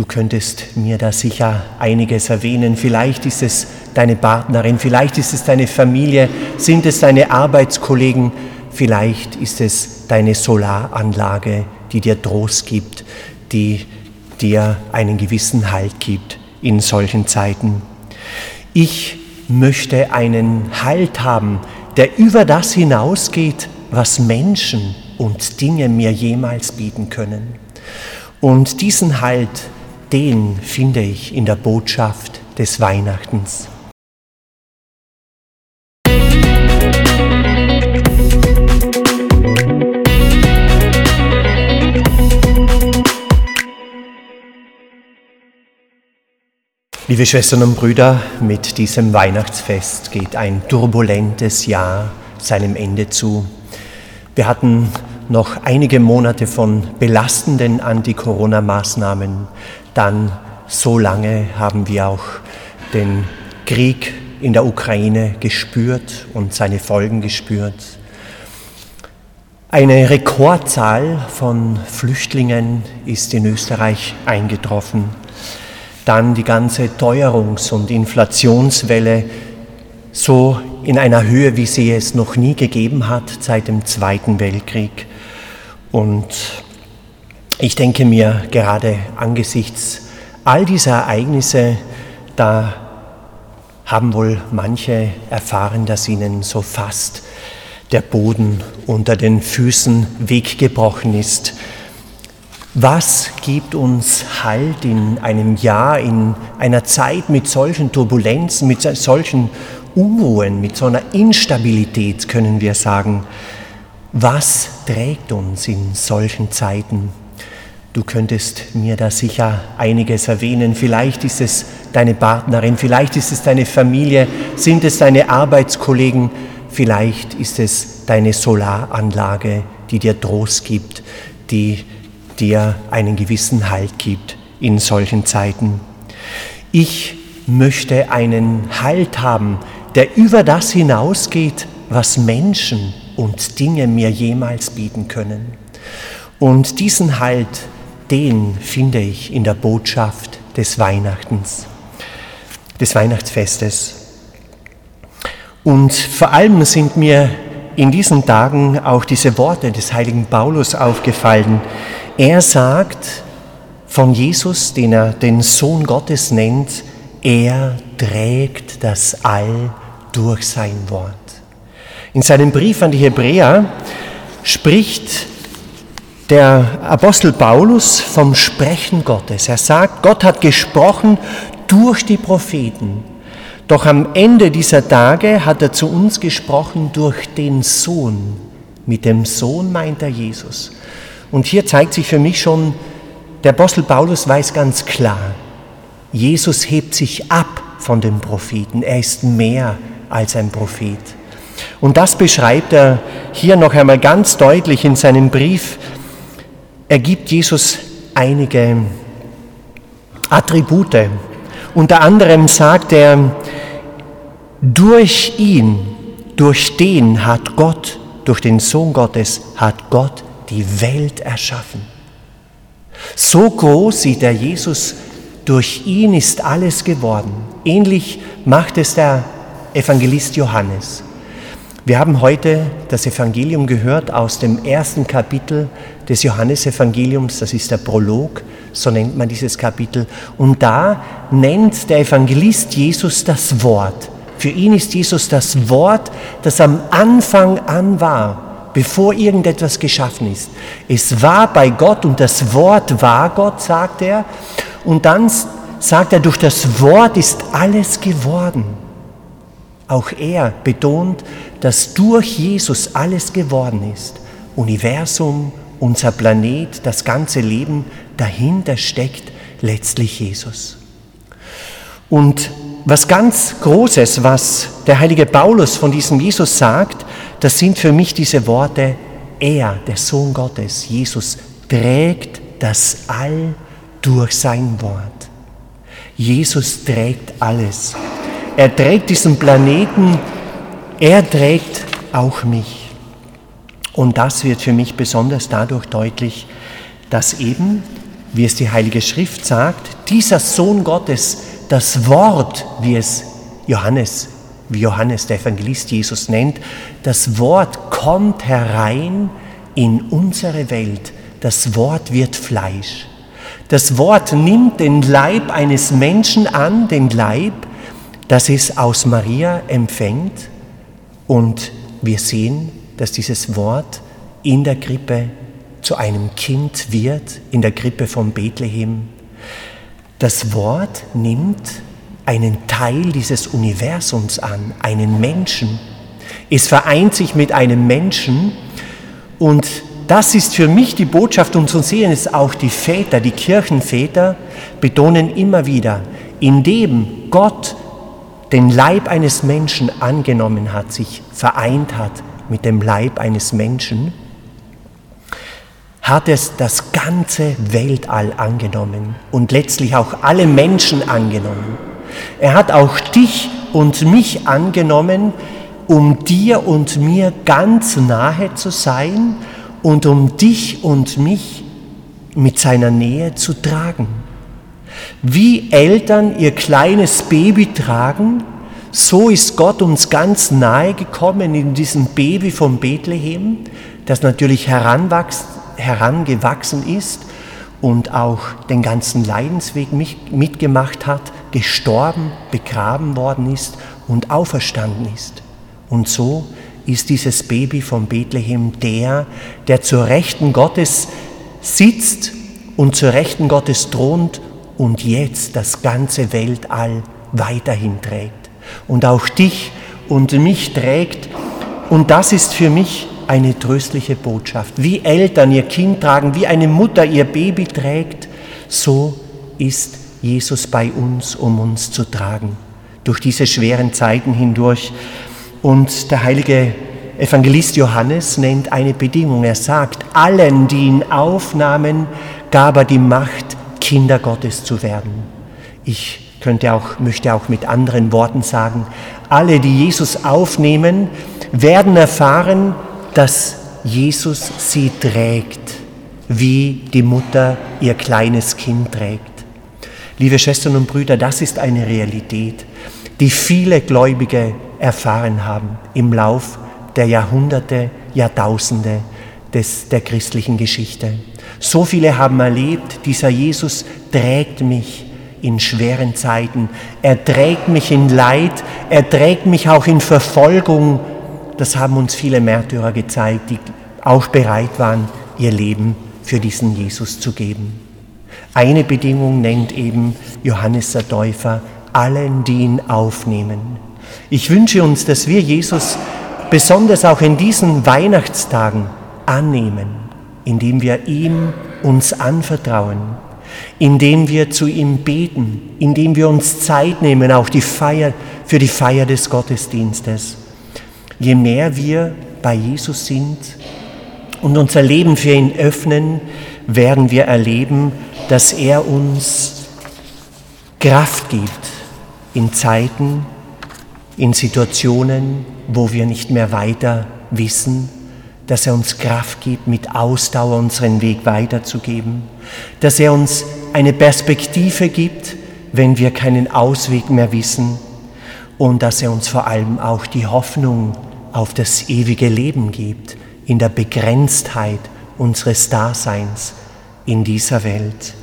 Du könntest mir da sicher einiges erwähnen. Vielleicht ist es deine Partnerin, vielleicht ist es deine Familie, sind es deine Arbeitskollegen, vielleicht ist es deine Solaranlage, die dir Trost gibt, die dir einen gewissen Halt gibt in solchen Zeiten. Ich möchte einen Halt haben, der über das hinausgeht, was Menschen und Dinge mir jemals bieten können. Und diesen Halt, den finde ich in der Botschaft des Weihnachtens. Liebe Schwestern und Brüder, mit diesem Weihnachtsfest geht ein turbulentes Jahr seinem Ende zu. Wir hatten noch einige Monate von belastenden Anti-Corona-Maßnahmen. Dann so lange haben wir auch den Krieg in der Ukraine gespürt und seine Folgen gespürt. Eine Rekordzahl von Flüchtlingen ist in Österreich eingetroffen. Dann die ganze Teuerungs- und Inflationswelle so in einer Höhe, wie sie es noch nie gegeben hat seit dem Zweiten Weltkrieg. Und ich denke mir gerade angesichts all dieser Ereignisse, da haben wohl manche erfahren, dass ihnen so fast der Boden unter den Füßen weggebrochen ist. Was gibt uns Halt in einem Jahr, in einer Zeit mit solchen Turbulenzen, mit solchen Unruhen, mit so einer Instabilität, können wir sagen? Was trägt uns in solchen Zeiten? Du könntest mir da sicher einiges erwähnen. Vielleicht ist es deine Partnerin, vielleicht ist es deine Familie, sind es deine Arbeitskollegen, vielleicht ist es deine Solaranlage, die dir Trost gibt, die dir einen gewissen Halt gibt in solchen Zeiten. Ich möchte einen Halt haben, der über das hinausgeht, was Menschen und Dinge mir jemals bieten können. Und diesen Halt, den finde ich in der Botschaft des Weihnachtens, des Weihnachtsfestes. Und vor allem sind mir in diesen Tagen auch diese Worte des heiligen Paulus aufgefallen, er sagt von Jesus, den er den Sohn Gottes nennt, er trägt das All durch sein Wort. In seinem Brief an die Hebräer spricht der Apostel Paulus vom Sprechen Gottes. Er sagt, Gott hat gesprochen durch die Propheten. Doch am Ende dieser Tage hat er zu uns gesprochen durch den Sohn. Mit dem Sohn meint er Jesus. Und hier zeigt sich für mich schon, der Apostel Paulus weiß ganz klar, Jesus hebt sich ab von den Propheten. Er ist mehr als ein Prophet. Und das beschreibt er hier noch einmal ganz deutlich in seinem Brief. Er gibt Jesus einige Attribute. Unter anderem sagt er, durch ihn, durch den hat Gott, durch den Sohn Gottes hat Gott die Welt erschaffen. So groß sieht er Jesus, durch ihn ist alles geworden. Ähnlich macht es der Evangelist Johannes. Wir haben heute das Evangelium gehört aus dem ersten Kapitel des Johannesevangeliums, das ist der Prolog, so nennt man dieses Kapitel. Und da nennt der Evangelist Jesus das Wort. Für ihn ist Jesus das Wort, das am Anfang an war bevor irgendetwas geschaffen ist. Es war bei Gott und das Wort war Gott, sagt er. Und dann sagt er, durch das Wort ist alles geworden. Auch er betont, dass durch Jesus alles geworden ist. Universum, unser Planet, das ganze Leben, dahinter steckt letztlich Jesus. Und was ganz Großes, was der heilige Paulus von diesem Jesus sagt, das sind für mich diese Worte, er, der Sohn Gottes, Jesus, trägt das All durch sein Wort. Jesus trägt alles. Er trägt diesen Planeten, er trägt auch mich. Und das wird für mich besonders dadurch deutlich, dass eben wie es die Heilige Schrift sagt, dieser Sohn Gottes, das Wort, wie es Johannes, wie Johannes der Evangelist Jesus nennt, das Wort kommt herein in unsere Welt. Das Wort wird Fleisch. Das Wort nimmt den Leib eines Menschen an, den Leib, das es aus Maria empfängt. Und wir sehen, dass dieses Wort in der Krippe zu einem Kind wird, in der Krippe von Bethlehem. Das Wort nimmt einen Teil dieses Universums an, einen Menschen. Es vereint sich mit einem Menschen und das ist für mich die Botschaft und zu sehen ist auch die Väter, die Kirchenväter betonen immer wieder, indem Gott den Leib eines Menschen angenommen hat, sich vereint hat mit dem Leib eines Menschen, hat es das ganze Weltall angenommen und letztlich auch alle Menschen angenommen. Er hat auch dich und mich angenommen, um dir und mir ganz nahe zu sein und um dich und mich mit seiner Nähe zu tragen. Wie Eltern ihr kleines Baby tragen, so ist Gott uns ganz nahe gekommen in diesem Baby von Bethlehem, das natürlich herangewachsen ist und auch den ganzen Leidensweg mitgemacht hat, gestorben, begraben worden ist und auferstanden ist. Und so ist dieses Baby von Bethlehem der, der zur Rechten Gottes sitzt und zur Rechten Gottes thront und jetzt das ganze Weltall weiterhin trägt und auch dich und mich trägt. Und das ist für mich eine tröstliche Botschaft. Wie Eltern ihr Kind tragen, wie eine Mutter ihr Baby trägt, so ist Jesus bei uns, um uns zu tragen. Durch diese schweren Zeiten hindurch. Und der heilige Evangelist Johannes nennt eine Bedingung. Er sagt, allen, die ihn aufnahmen, gab er die Macht, Kinder Gottes zu werden. Ich könnte auch, möchte auch mit anderen Worten sagen, alle, die Jesus aufnehmen, werden erfahren, dass Jesus sie trägt, wie die Mutter ihr kleines Kind trägt. Liebe Schwestern und Brüder, das ist eine Realität, die viele Gläubige erfahren haben im Lauf der Jahrhunderte, Jahrtausende des, der christlichen Geschichte. So viele haben erlebt, dieser Jesus trägt mich in schweren Zeiten, er trägt mich in Leid, er trägt mich auch in Verfolgung. Das haben uns viele Märtyrer gezeigt, die auch bereit waren, ihr Leben für diesen Jesus zu geben. Eine Bedingung nennt eben Johannes der Täufer, allen, die ihn aufnehmen. Ich wünsche uns, dass wir Jesus besonders auch in diesen Weihnachtstagen annehmen, indem wir ihm uns anvertrauen, indem wir zu ihm beten, indem wir uns Zeit nehmen, auch die Feier, für die Feier des Gottesdienstes. Je mehr wir bei Jesus sind und unser Leben für ihn öffnen, werden wir erleben, dass er uns Kraft gibt in Zeiten, in Situationen, wo wir nicht mehr weiter wissen, dass er uns Kraft gibt, mit Ausdauer unseren Weg weiterzugeben, dass er uns eine Perspektive gibt, wenn wir keinen Ausweg mehr wissen und dass er uns vor allem auch die Hoffnung auf das ewige Leben gibt, in der Begrenztheit unseres Daseins in dieser Welt.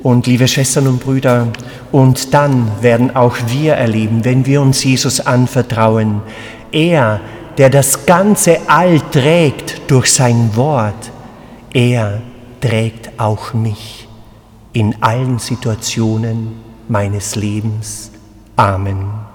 Und liebe Schwestern und Brüder, und dann werden auch wir erleben, wenn wir uns Jesus anvertrauen, er, der das ganze All trägt durch sein Wort, er trägt auch mich in allen Situationen meines Lebens. Amen.